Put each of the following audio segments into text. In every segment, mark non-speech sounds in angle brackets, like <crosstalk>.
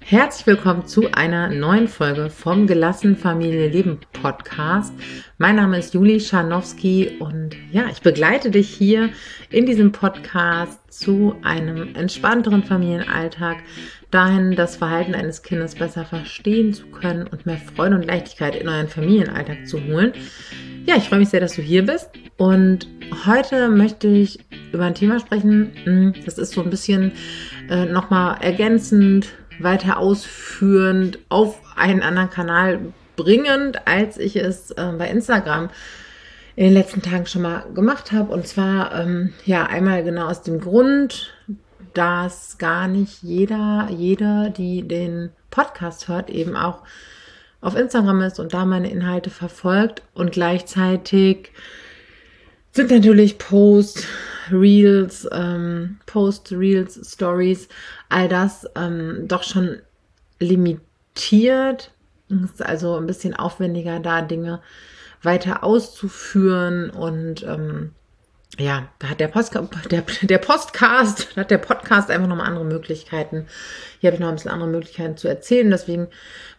Herzlich willkommen zu einer neuen Folge vom Gelassen Familie Leben Podcast. Mein Name ist Juli Scharnowski und ja, ich begleite dich hier in diesem Podcast zu einem entspannteren Familienalltag, dahin das Verhalten eines Kindes besser verstehen zu können und mehr Freude und Leichtigkeit in euren Familienalltag zu holen. Ja, ich freue mich sehr, dass du hier bist und heute möchte ich über ein Thema sprechen. Hm, das ist so ein bisschen äh, nochmal ergänzend weiter ausführend auf einen anderen Kanal bringend, als ich es äh, bei Instagram in den letzten Tagen schon mal gemacht habe. Und zwar, ähm, ja, einmal genau aus dem Grund, dass gar nicht jeder, jeder, die den Podcast hört, eben auch auf Instagram ist und da meine Inhalte verfolgt und gleichzeitig sind natürlich Posts, Reels, ähm, Post, Reels, Stories, all das ähm, doch schon limitiert. Es ist also ein bisschen aufwendiger, da Dinge weiter auszuführen und ähm, ja, da hat der, Post, der, der Postcast, da hat der Podcast einfach nochmal andere Möglichkeiten. Hier habe ich noch ein bisschen andere Möglichkeiten zu erzählen. Deswegen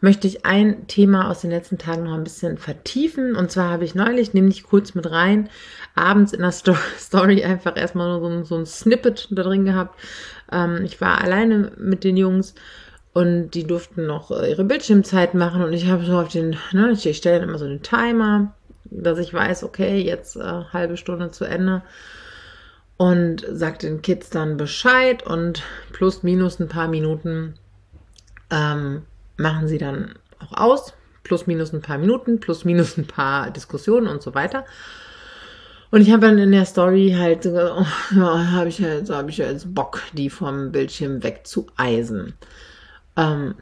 möchte ich ein Thema aus den letzten Tagen noch ein bisschen vertiefen. Und zwar habe ich neulich, nehme ich kurz mit rein, abends in der <laughs> Story einfach erstmal nur so ein, so ein Snippet da drin gehabt. Ähm, ich war alleine mit den Jungs und die durften noch äh, ihre Bildschirmzeit machen und ich habe so auf den, ne, ich, ich stelle dann immer so den Timer dass ich weiß, okay, jetzt äh, halbe Stunde zu Ende und sag den Kids dann Bescheid und plus minus ein paar Minuten ähm, machen sie dann auch aus, plus minus ein paar Minuten, plus minus ein paar Diskussionen und so weiter. Und ich habe dann in der Story halt, oh, ja, habe ich jetzt, habe ich jetzt Bock, die vom Bildschirm wegzueisen. Ähm,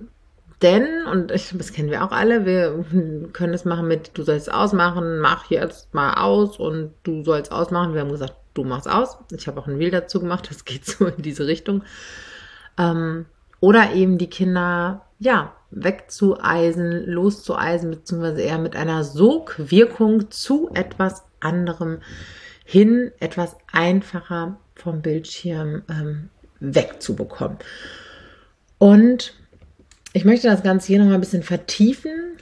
denn, und ich, das kennen wir auch alle, wir können es machen mit, du sollst ausmachen, mach jetzt mal aus und du sollst ausmachen. Wir haben gesagt, du machst aus. Ich habe auch ein Reel dazu gemacht, das geht so in diese Richtung. Ähm, oder eben die Kinder, ja, wegzueisen, loszueisen, beziehungsweise eher mit einer Sogwirkung zu etwas anderem hin, etwas einfacher vom Bildschirm ähm, wegzubekommen. Und ich möchte das Ganze hier nochmal ein bisschen vertiefen,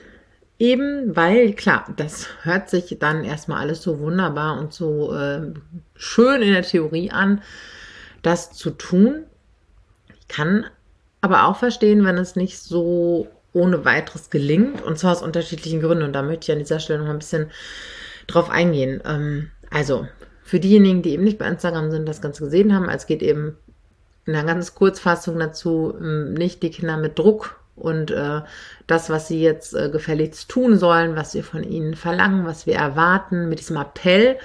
eben weil, klar, das hört sich dann erstmal alles so wunderbar und so äh, schön in der Theorie an, das zu tun. Ich kann aber auch verstehen, wenn es nicht so ohne weiteres gelingt, und zwar aus unterschiedlichen Gründen. Und da möchte ich an dieser Stelle noch ein bisschen drauf eingehen. Ähm, also, für diejenigen, die eben nicht bei Instagram sind, das Ganze gesehen haben, es geht eben in einer ganz Kurzfassung dazu, ähm, nicht die Kinder mit Druck und äh, das, was sie jetzt äh, gefälligst tun sollen, was wir von ihnen verlangen, was wir erwarten, mit diesem Appell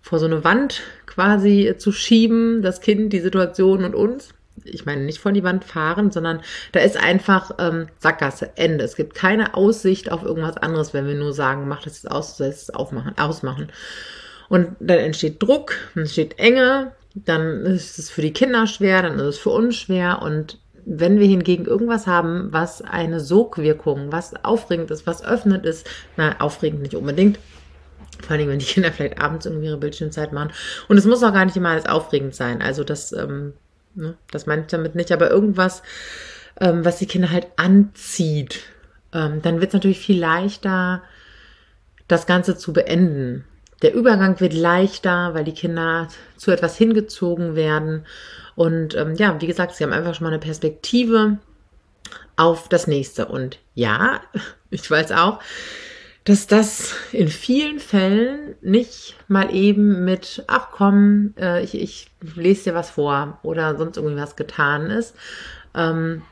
vor so eine Wand quasi zu schieben, das Kind, die Situation und uns. Ich meine, nicht vor die Wand fahren, sondern da ist einfach ähm, Sackgasse, Ende. Es gibt keine Aussicht auf irgendwas anderes, wenn wir nur sagen, mach das jetzt aus, sollst es aufmachen, ausmachen. Und dann entsteht Druck, entsteht Enge, dann ist es für die Kinder schwer, dann ist es für uns schwer und wenn wir hingegen irgendwas haben, was eine Sogwirkung, was aufregend ist, was öffnet ist, na, aufregend nicht unbedingt, vor allem, wenn die Kinder vielleicht abends irgendwie ihre Bildschirmzeit machen. Und es muss auch gar nicht immer alles aufregend sein. Also das, ähm, ne, das meine ich damit nicht, aber irgendwas, ähm, was die Kinder halt anzieht, ähm, dann wird es natürlich viel leichter, das Ganze zu beenden. Der Übergang wird leichter, weil die Kinder zu etwas hingezogen werden. Und ähm, ja, wie gesagt, sie haben einfach schon mal eine Perspektive auf das nächste. Und ja, <laughs> ich weiß auch, dass das in vielen Fällen nicht mal eben mit, ach komm, äh, ich, ich lese dir was vor oder sonst irgendwie was getan ist. Ähm,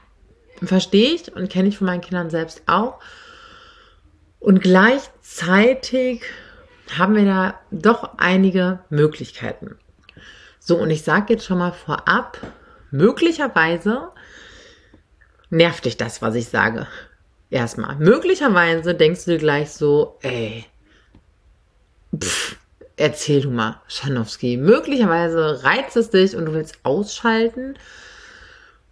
Verstehe ich und kenne ich von meinen Kindern selbst auch. Und gleichzeitig haben wir da doch einige Möglichkeiten. So, und ich sage jetzt schon mal vorab, möglicherweise nervt dich das, was ich sage. Erstmal. Möglicherweise denkst du dir gleich so, ey, pff, erzähl du mal, Schanowski. Möglicherweise reizt es dich und du willst ausschalten.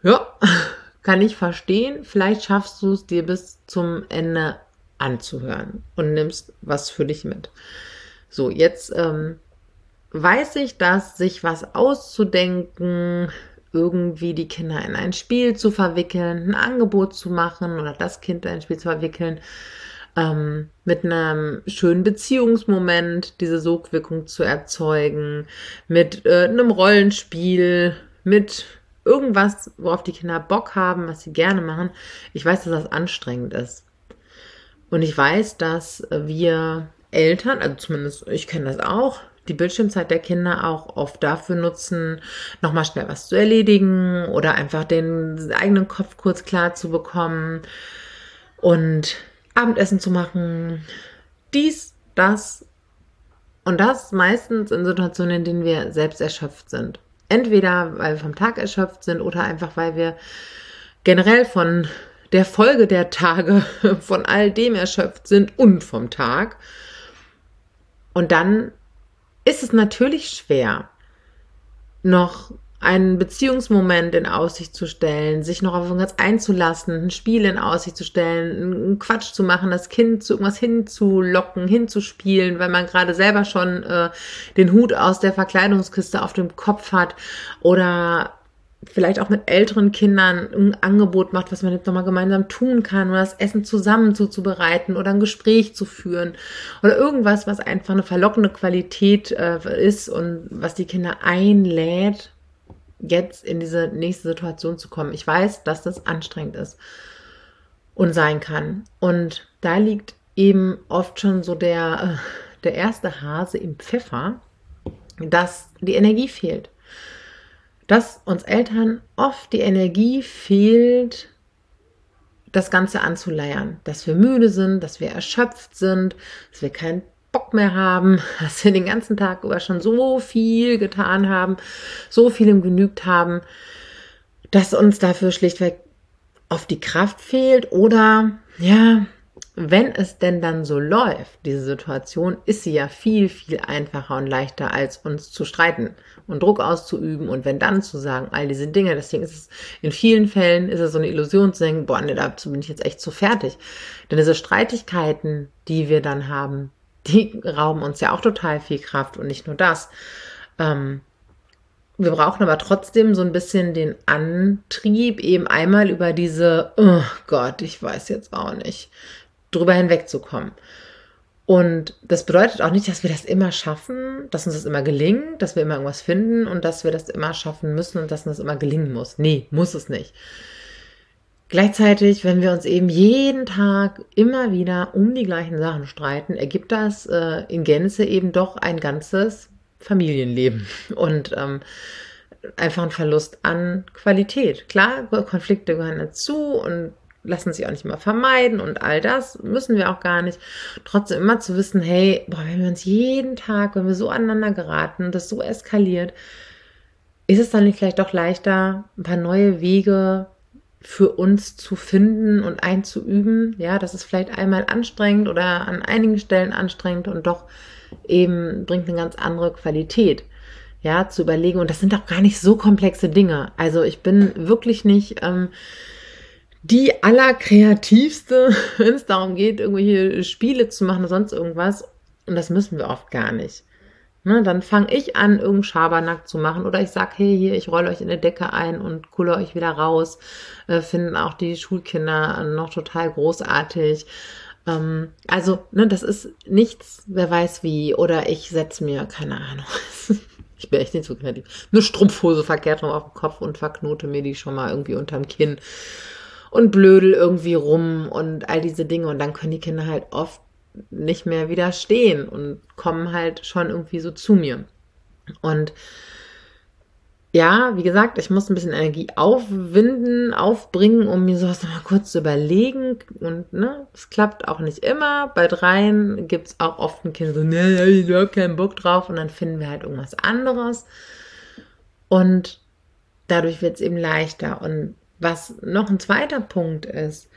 Ja, <laughs> kann ich verstehen. Vielleicht schaffst du es dir bis zum Ende anzuhören und nimmst was für dich mit. So, jetzt ähm, weiß ich, dass sich was auszudenken, irgendwie die Kinder in ein Spiel zu verwickeln, ein Angebot zu machen oder das Kind in ein Spiel zu verwickeln, ähm, mit einem schönen Beziehungsmoment diese Sogwirkung zu erzeugen, mit äh, einem Rollenspiel, mit irgendwas, worauf die Kinder Bock haben, was sie gerne machen. Ich weiß, dass das anstrengend ist. Und ich weiß, dass wir Eltern, also zumindest ich kenne das auch, die Bildschirmzeit der Kinder auch oft dafür nutzen, nochmal schnell was zu erledigen oder einfach den eigenen Kopf kurz klar zu bekommen und Abendessen zu machen. Dies, das und das meistens in Situationen, in denen wir selbst erschöpft sind. Entweder weil wir vom Tag erschöpft sind oder einfach weil wir generell von der Folge der Tage, <laughs> von all dem erschöpft sind und vom Tag. Und dann ist es natürlich schwer, noch einen Beziehungsmoment in Aussicht zu stellen, sich noch auf irgendwas einzulassen, ein Spiel in Aussicht zu stellen, einen Quatsch zu machen, das Kind zu irgendwas hinzulocken, hinzuspielen, weil man gerade selber schon äh, den Hut aus der Verkleidungskiste auf dem Kopf hat oder vielleicht auch mit älteren Kindern ein Angebot macht, was man jetzt nochmal gemeinsam tun kann oder das Essen zusammen zuzubereiten oder ein Gespräch zu führen oder irgendwas, was einfach eine verlockende Qualität äh, ist und was die Kinder einlädt, jetzt in diese nächste Situation zu kommen. Ich weiß, dass das anstrengend ist und sein kann. Und da liegt eben oft schon so der, äh, der erste Hase im Pfeffer, dass die Energie fehlt dass uns Eltern oft die Energie fehlt, das Ganze anzuleiern. Dass wir müde sind, dass wir erschöpft sind, dass wir keinen Bock mehr haben, <laughs> dass wir den ganzen Tag über schon so viel getan haben, so vielem genügt haben, dass uns dafür schlichtweg oft die Kraft fehlt oder ja, wenn es denn dann so läuft, diese Situation, ist sie ja viel, viel einfacher und leichter, als uns zu streiten und Druck auszuüben und wenn dann zu sagen, all diese Dinge, deswegen ist es in vielen Fällen ist es so eine Illusion zu denken, boah, nee, dazu bin ich jetzt echt zu fertig. Denn diese Streitigkeiten, die wir dann haben, die rauben uns ja auch total viel Kraft und nicht nur das. Ähm, wir brauchen aber trotzdem so ein bisschen den Antrieb, eben einmal über diese, oh Gott, ich weiß jetzt auch nicht, drüber hinwegzukommen. Und das bedeutet auch nicht, dass wir das immer schaffen, dass uns das immer gelingt, dass wir immer irgendwas finden und dass wir das immer schaffen müssen und dass uns das immer gelingen muss. Nee, muss es nicht. Gleichzeitig, wenn wir uns eben jeden Tag immer wieder um die gleichen Sachen streiten, ergibt das äh, in Gänze eben doch ein ganzes Familienleben <laughs> und ähm, einfach ein Verlust an Qualität. Klar, Konflikte gehören dazu und lassen sich auch nicht immer vermeiden und all das müssen wir auch gar nicht. Trotzdem immer zu wissen, hey, boah, wenn wir uns jeden Tag, wenn wir so aneinander geraten und das so eskaliert, ist es dann nicht vielleicht doch leichter, ein paar neue Wege für uns zu finden und einzuüben. Ja, das ist vielleicht einmal anstrengend oder an einigen Stellen anstrengend und doch eben bringt eine ganz andere Qualität. Ja, zu überlegen. Und das sind auch gar nicht so komplexe Dinge. Also ich bin wirklich nicht ähm, die allerkreativste, <laughs> wenn es darum geht, irgendwelche Spiele zu machen oder sonst irgendwas. Und das müssen wir oft gar nicht. Ne, dann fange ich an, irgendeinen Schabernack zu machen oder ich sag, hey, hier, ich rolle euch in eine Decke ein und kulle euch wieder raus. Äh, finden auch die Schulkinder noch total großartig. Ähm, also, ne, das ist nichts, wer weiß wie. Oder ich setze mir, keine Ahnung, <laughs> ich bin echt nicht so kreativ, eine Strumpfhose verkehrt rum auf dem Kopf und verknote mir die schon mal irgendwie unterm Kinn und blödel irgendwie rum und all diese Dinge. Und dann können die Kinder halt oft nicht mehr widerstehen und kommen halt schon irgendwie so zu mir. Und ja, wie gesagt, ich muss ein bisschen Energie aufwinden, aufbringen, um mir sowas nochmal kurz zu überlegen. Und ne, es klappt auch nicht immer. Bei dreien gibt es auch oft ein Kind so, ne, ich habe keinen Bock drauf. Und dann finden wir halt irgendwas anderes. Und dadurch wird es eben leichter. Und was noch ein zweiter Punkt ist,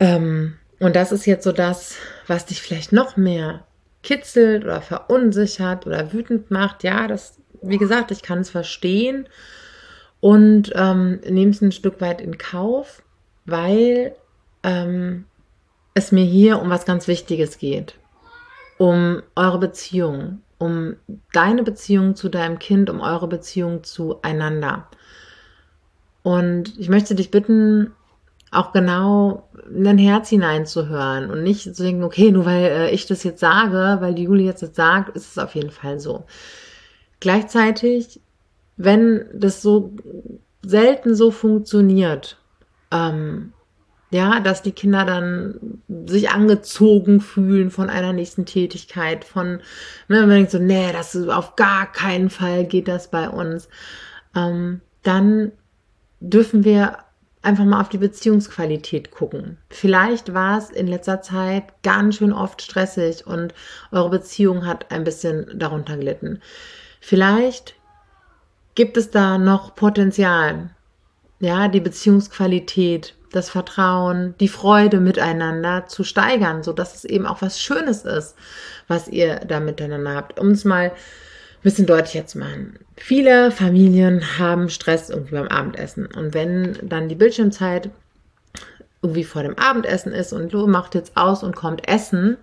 ähm, und das ist jetzt so das, was dich vielleicht noch mehr kitzelt oder verunsichert oder wütend macht, ja, das, wie gesagt, ich kann es verstehen. Und ähm, nehme es ein Stück weit in Kauf, weil ähm, es mir hier um was ganz Wichtiges geht, um eure Beziehung, um deine Beziehung zu deinem Kind, um eure Beziehung zueinander. Und ich möchte dich bitten, auch genau in dein Herz hineinzuhören und nicht zu denken, okay, nur weil äh, ich das jetzt sage, weil die Julie jetzt das sagt, ist es auf jeden Fall so. Gleichzeitig, wenn das so selten so funktioniert, ähm, ja, dass die Kinder dann sich angezogen fühlen von einer nächsten Tätigkeit, von, ne, man denkt so, nee, das ist auf gar keinen Fall geht das bei uns, ähm, dann dürfen wir einfach mal auf die Beziehungsqualität gucken. Vielleicht war es in letzter Zeit ganz schön oft stressig und eure Beziehung hat ein bisschen darunter gelitten. Vielleicht gibt es da noch Potenzial, ja, die Beziehungsqualität, das Vertrauen, die Freude miteinander zu steigern, so dass es eben auch was Schönes ist, was ihr da miteinander habt. Um es mal bisschen deutlicher zu machen. Viele Familien haben Stress irgendwie beim Abendessen. Und wenn dann die Bildschirmzeit irgendwie vor dem Abendessen ist und Lo macht jetzt aus und kommt essen,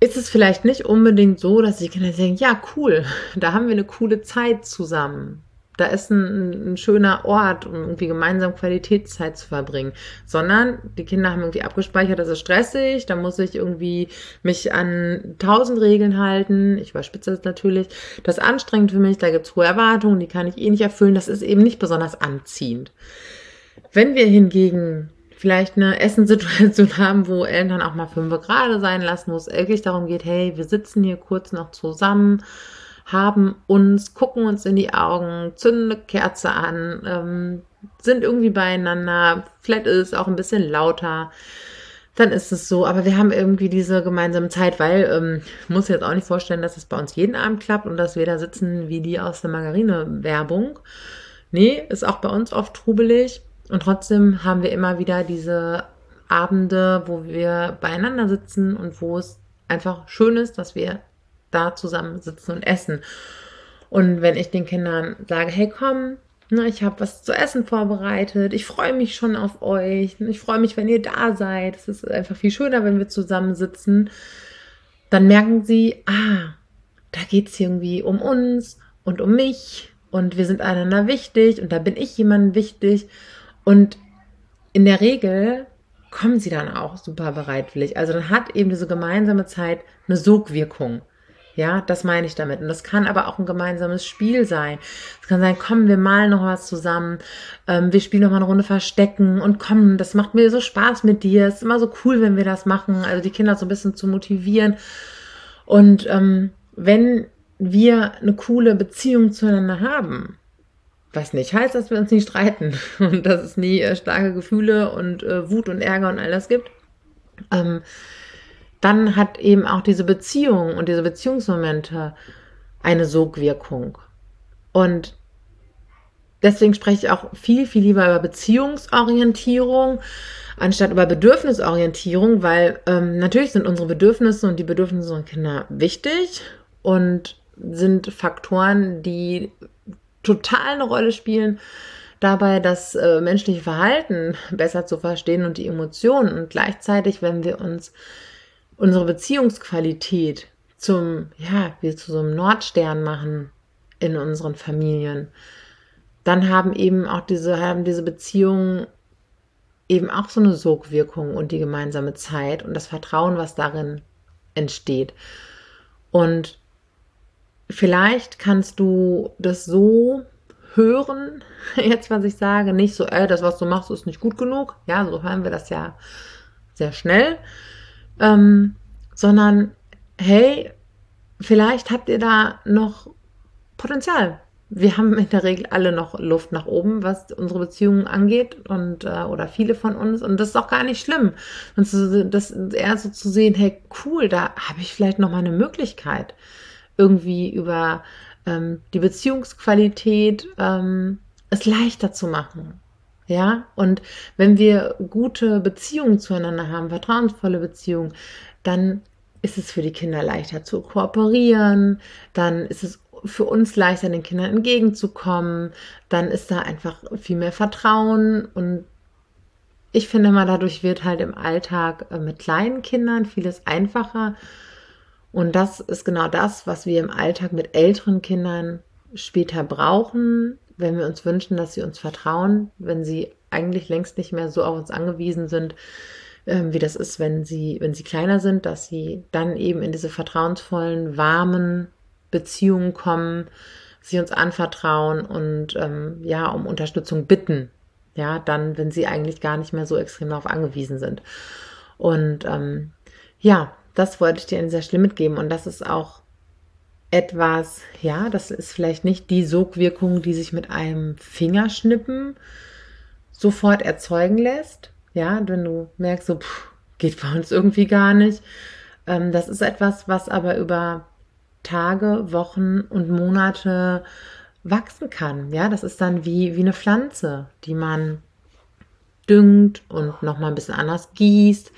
ist es vielleicht nicht unbedingt so, dass die Kinder denken, ja, cool, <laughs> da haben wir eine coole Zeit zusammen da ist ein, ein, schöner Ort, um irgendwie gemeinsam Qualitätszeit zu verbringen, sondern die Kinder haben irgendwie abgespeichert, das ist stressig, da muss ich irgendwie mich an tausend Regeln halten, ich überspitze das natürlich, das ist anstrengend für mich, da gibt es hohe Erwartungen, die kann ich eh nicht erfüllen, das ist eben nicht besonders anziehend. Wenn wir hingegen vielleicht eine Essenssituation <laughs> haben, wo Eltern auch mal fünf gerade sein lassen, wo es wirklich darum geht, hey, wir sitzen hier kurz noch zusammen, haben uns, gucken uns in die Augen, zünden eine Kerze an, ähm, sind irgendwie beieinander, vielleicht ist es auch ein bisschen lauter, dann ist es so. Aber wir haben irgendwie diese gemeinsame Zeit, weil ähm, ich muss jetzt auch nicht vorstellen, dass es bei uns jeden Abend klappt und dass wir da sitzen wie die aus der Margarine-Werbung. Nee, ist auch bei uns oft trubelig. Und trotzdem haben wir immer wieder diese Abende, wo wir beieinander sitzen und wo es einfach schön ist, dass wir da zusammen sitzen und essen. Und wenn ich den Kindern sage, hey komm, ne, ich habe was zu essen vorbereitet, ich freue mich schon auf euch, ich freue mich, wenn ihr da seid, es ist einfach viel schöner, wenn wir zusammen sitzen, dann merken sie, ah, da geht es irgendwie um uns und um mich und wir sind einander wichtig und da bin ich jemandem wichtig und in der Regel kommen sie dann auch super bereitwillig. Also dann hat eben diese gemeinsame Zeit eine Sogwirkung. Ja, das meine ich damit. Und das kann aber auch ein gemeinsames Spiel sein. Es kann sein, komm, wir malen noch was zusammen, ähm, wir spielen noch mal eine Runde Verstecken und komm, das macht mir so Spaß mit dir. Es ist immer so cool, wenn wir das machen. Also die Kinder so ein bisschen zu motivieren. Und ähm, wenn wir eine coole Beziehung zueinander haben, was nicht heißt, dass wir uns nie streiten <laughs> und dass es nie äh, starke Gefühle und äh, Wut und Ärger und all das gibt, ähm, dann hat eben auch diese Beziehung und diese Beziehungsmomente eine Sogwirkung. Und deswegen spreche ich auch viel, viel lieber über Beziehungsorientierung anstatt über Bedürfnisorientierung, weil ähm, natürlich sind unsere Bedürfnisse und die Bedürfnisse unserer Kinder wichtig und sind Faktoren, die total eine Rolle spielen dabei, das äh, menschliche Verhalten besser zu verstehen und die Emotionen. Und gleichzeitig, wenn wir uns unsere Beziehungsqualität zum, ja, wir zu so einem Nordstern machen in unseren Familien, dann haben eben auch diese, haben diese Beziehungen eben auch so eine Sogwirkung und die gemeinsame Zeit und das Vertrauen, was darin entsteht. Und vielleicht kannst du das so hören, <laughs> jetzt was ich sage, nicht so, ey, das, was du machst, ist nicht gut genug. Ja, so hören wir das ja sehr schnell, ähm, sondern hey, vielleicht habt ihr da noch Potenzial. Wir haben in der Regel alle noch Luft nach oben, was unsere Beziehungen angeht und äh, oder viele von uns und das ist auch gar nicht schlimm. Und so, das eher so zu sehen, hey cool, da habe ich vielleicht noch mal eine Möglichkeit irgendwie über ähm, die Beziehungsqualität ähm, es leichter zu machen, ja, und wenn wir gute Beziehungen zueinander haben, vertrauensvolle Beziehungen, dann ist es für die Kinder leichter zu kooperieren, dann ist es für uns leichter, den Kindern entgegenzukommen, dann ist da einfach viel mehr Vertrauen. Und ich finde mal, dadurch wird halt im Alltag äh, mit kleinen Kindern vieles einfacher. Und das ist genau das, was wir im Alltag mit älteren Kindern später brauchen, wenn wir uns wünschen, dass sie uns vertrauen, wenn sie eigentlich längst nicht mehr so auf uns angewiesen sind, ähm, wie das ist, wenn sie, wenn sie kleiner sind, dass sie dann eben in diese vertrauensvollen, warmen Beziehungen kommen, sie uns anvertrauen und ähm, ja, um Unterstützung bitten. Ja, dann, wenn sie eigentlich gar nicht mehr so extrem darauf angewiesen sind. Und ähm, ja, das wollte ich dir an dieser Stelle mitgeben. Und das ist auch etwas, ja, das ist vielleicht nicht die Sogwirkung, die sich mit einem Fingerschnippen sofort erzeugen lässt. Ja, wenn du merkst, so, pff, geht bei uns irgendwie gar nicht. Ähm, das ist etwas, was aber über Tage, Wochen und Monate wachsen kann. Ja, das ist dann wie, wie eine Pflanze, die man düngt und nochmal ein bisschen anders gießt,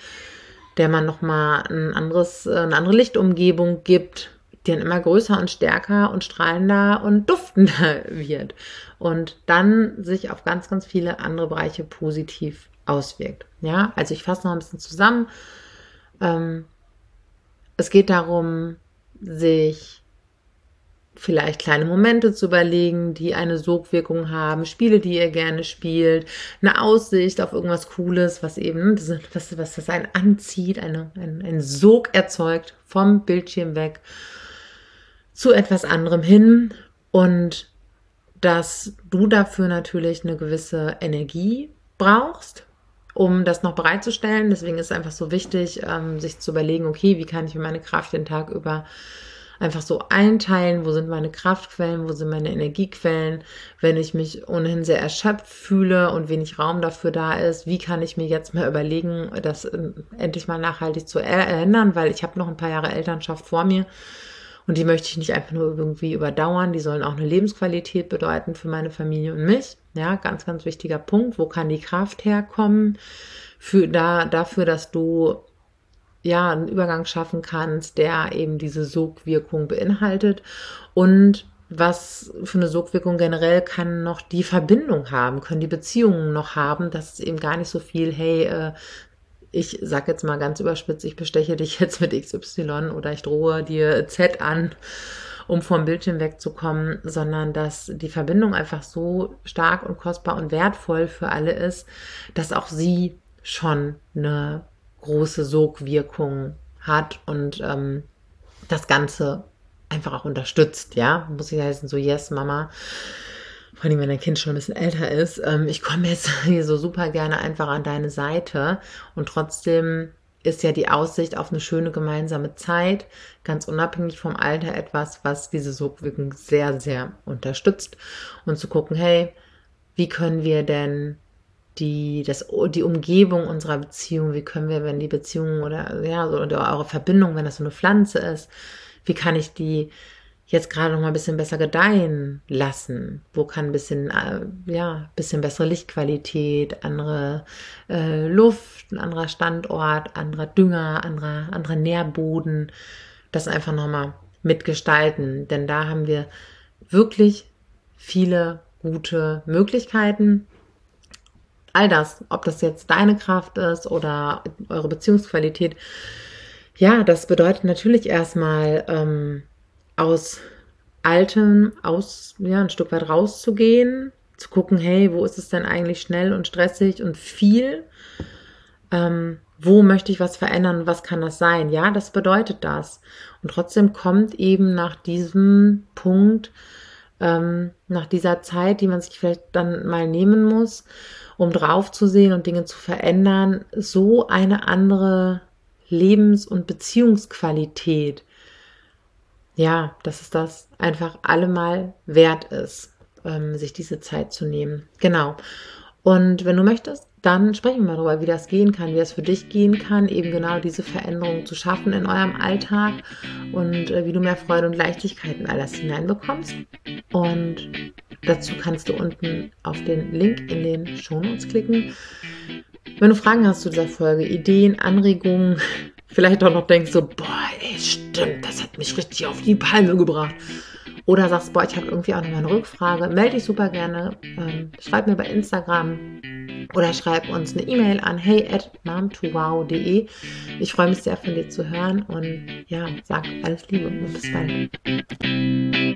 der man nochmal ein anderes, eine andere Lichtumgebung gibt, die dann immer größer und stärker und strahlender und duftender <laughs> wird und dann sich auf ganz, ganz viele andere Bereiche positiv auswirkt. Ja, also ich fasse noch ein bisschen zusammen. Ähm, es geht darum, sich vielleicht kleine Momente zu überlegen, die eine Sogwirkung haben, Spiele, die ihr gerne spielt, eine Aussicht auf irgendwas Cooles, was eben, was, was das einen anzieht, eine, ein, ein Sog erzeugt vom Bildschirm weg zu etwas anderem hin und dass du dafür natürlich eine gewisse Energie brauchst, um das noch bereitzustellen. Deswegen ist es einfach so wichtig, ähm, sich zu überlegen, okay, wie kann ich mir meine Kraft den Tag über einfach so einteilen, wo sind meine Kraftquellen, wo sind meine Energiequellen, wenn ich mich ohnehin sehr erschöpft fühle und wenig Raum dafür da ist, wie kann ich mir jetzt mal überlegen, das ähm, endlich mal nachhaltig zu ändern, weil ich habe noch ein paar Jahre Elternschaft vor mir und die möchte ich nicht einfach nur irgendwie überdauern, die sollen auch eine Lebensqualität bedeuten für meine Familie und mich. Ja, ganz, ganz wichtiger Punkt. Wo kann die Kraft herkommen? Für, da, dafür, dass du ja einen Übergang schaffen kannst, der eben diese Sogwirkung beinhaltet. Und was für eine Sogwirkung generell kann noch die Verbindung haben, können die Beziehungen noch haben, dass es eben gar nicht so viel, hey, äh, ich sag jetzt mal ganz überspitzt, ich besteche dich jetzt mit XY oder ich drohe dir Z an, um vom Bildschirm wegzukommen, sondern dass die Verbindung einfach so stark und kostbar und wertvoll für alle ist, dass auch sie schon eine große Sogwirkung hat und ähm, das Ganze einfach auch unterstützt, ja. Muss ich heißen, so, yes, Mama, vor allem wenn dein Kind schon ein bisschen älter ist, ähm, ich komme jetzt <laughs> hier so super gerne einfach an deine Seite und trotzdem ist ja die Aussicht auf eine schöne gemeinsame Zeit, ganz unabhängig vom Alter, etwas, was diese Sogwirkung sehr, sehr unterstützt. Und zu gucken, hey, wie können wir denn die, das, die Umgebung unserer Beziehung, wie können wir, wenn die Beziehung oder, ja, oder eure Verbindung, wenn das so eine Pflanze ist, wie kann ich die jetzt gerade noch mal ein bisschen besser gedeihen lassen? Wo kann ein bisschen, äh, ja, bisschen bessere Lichtqualität, andere äh, Luft, ein anderer Standort, anderer Dünger, anderer, anderer Nährboden, das einfach noch mal mitgestalten. Denn da haben wir wirklich viele gute Möglichkeiten. All das, ob das jetzt deine Kraft ist oder eure Beziehungsqualität, ja, das bedeutet natürlich erstmal, ähm, aus Altem aus, ja, ein Stück weit rauszugehen, zu gucken, hey, wo ist es denn eigentlich schnell und stressig und viel? Ähm, wo möchte ich was verändern was kann das sein? Ja, das bedeutet das. Und trotzdem kommt eben nach diesem Punkt, ähm, nach dieser Zeit, die man sich vielleicht dann mal nehmen muss, um drauf zu sehen und Dinge zu verändern, so eine andere Lebens- und Beziehungsqualität ja, dass es das einfach allemal wert ist, ähm, sich diese Zeit zu nehmen. Genau. Und wenn du möchtest, dann sprechen wir mal darüber, wie das gehen kann, wie das für dich gehen kann, eben genau diese Veränderung zu schaffen in eurem Alltag und äh, wie du mehr Freude und Leichtigkeit in all das hineinbekommst. Und dazu kannst du unten auf den Link in den Shownotes klicken. Wenn du Fragen hast zu dieser Folge, Ideen, Anregungen, <laughs> vielleicht auch noch denkst so, boah, ey, stimmt, das hat mich richtig auf die Palme gebracht. Oder sagst, boah, ich habe irgendwie auch noch eine Rückfrage, melde dich super gerne, ähm, schreib mir bei Instagram oder schreib uns eine E-Mail an hey at mom2wow.de. Ich freue mich sehr von dir zu hören und ja, sag alles Liebe und bis bald.